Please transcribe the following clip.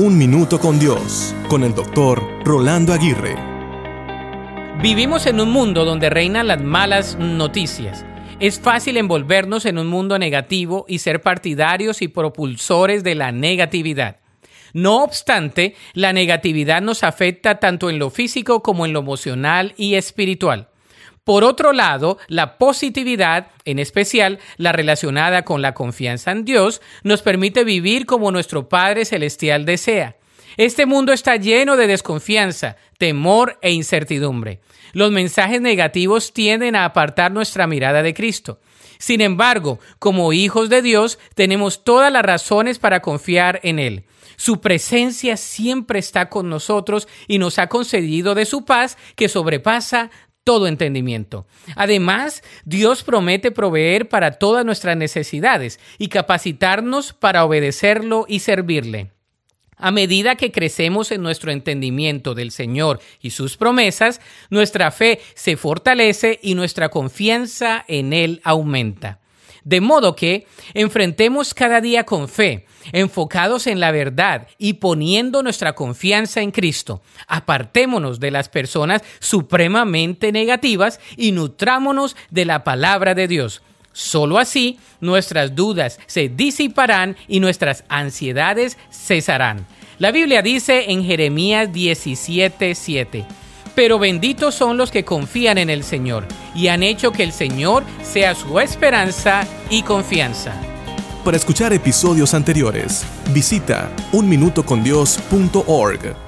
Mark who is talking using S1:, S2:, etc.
S1: Un Minuto con Dios, con el doctor Rolando Aguirre.
S2: Vivimos en un mundo donde reinan las malas noticias. Es fácil envolvernos en un mundo negativo y ser partidarios y propulsores de la negatividad. No obstante, la negatividad nos afecta tanto en lo físico como en lo emocional y espiritual. Por otro lado, la positividad, en especial la relacionada con la confianza en Dios, nos permite vivir como nuestro Padre Celestial desea. Este mundo está lleno de desconfianza, temor e incertidumbre. Los mensajes negativos tienden a apartar nuestra mirada de Cristo. Sin embargo, como hijos de Dios, tenemos todas las razones para confiar en Él. Su presencia siempre está con nosotros y nos ha concedido de su paz que sobrepasa todo entendimiento. Además, Dios promete proveer para todas nuestras necesidades y capacitarnos para obedecerlo y servirle. A medida que crecemos en nuestro entendimiento del Señor y sus promesas, nuestra fe se fortalece y nuestra confianza en Él aumenta. De modo que enfrentemos cada día con fe, enfocados en la verdad y poniendo nuestra confianza en Cristo. Apartémonos de las personas supremamente negativas y nutrámonos de la palabra de Dios. Solo así nuestras dudas se disiparán y nuestras ansiedades cesarán. La Biblia dice en Jeremías 17:7 pero benditos son los que confían en el Señor y han hecho que el Señor sea su esperanza y confianza.
S1: Para escuchar episodios anteriores, visita unminutocondios.org.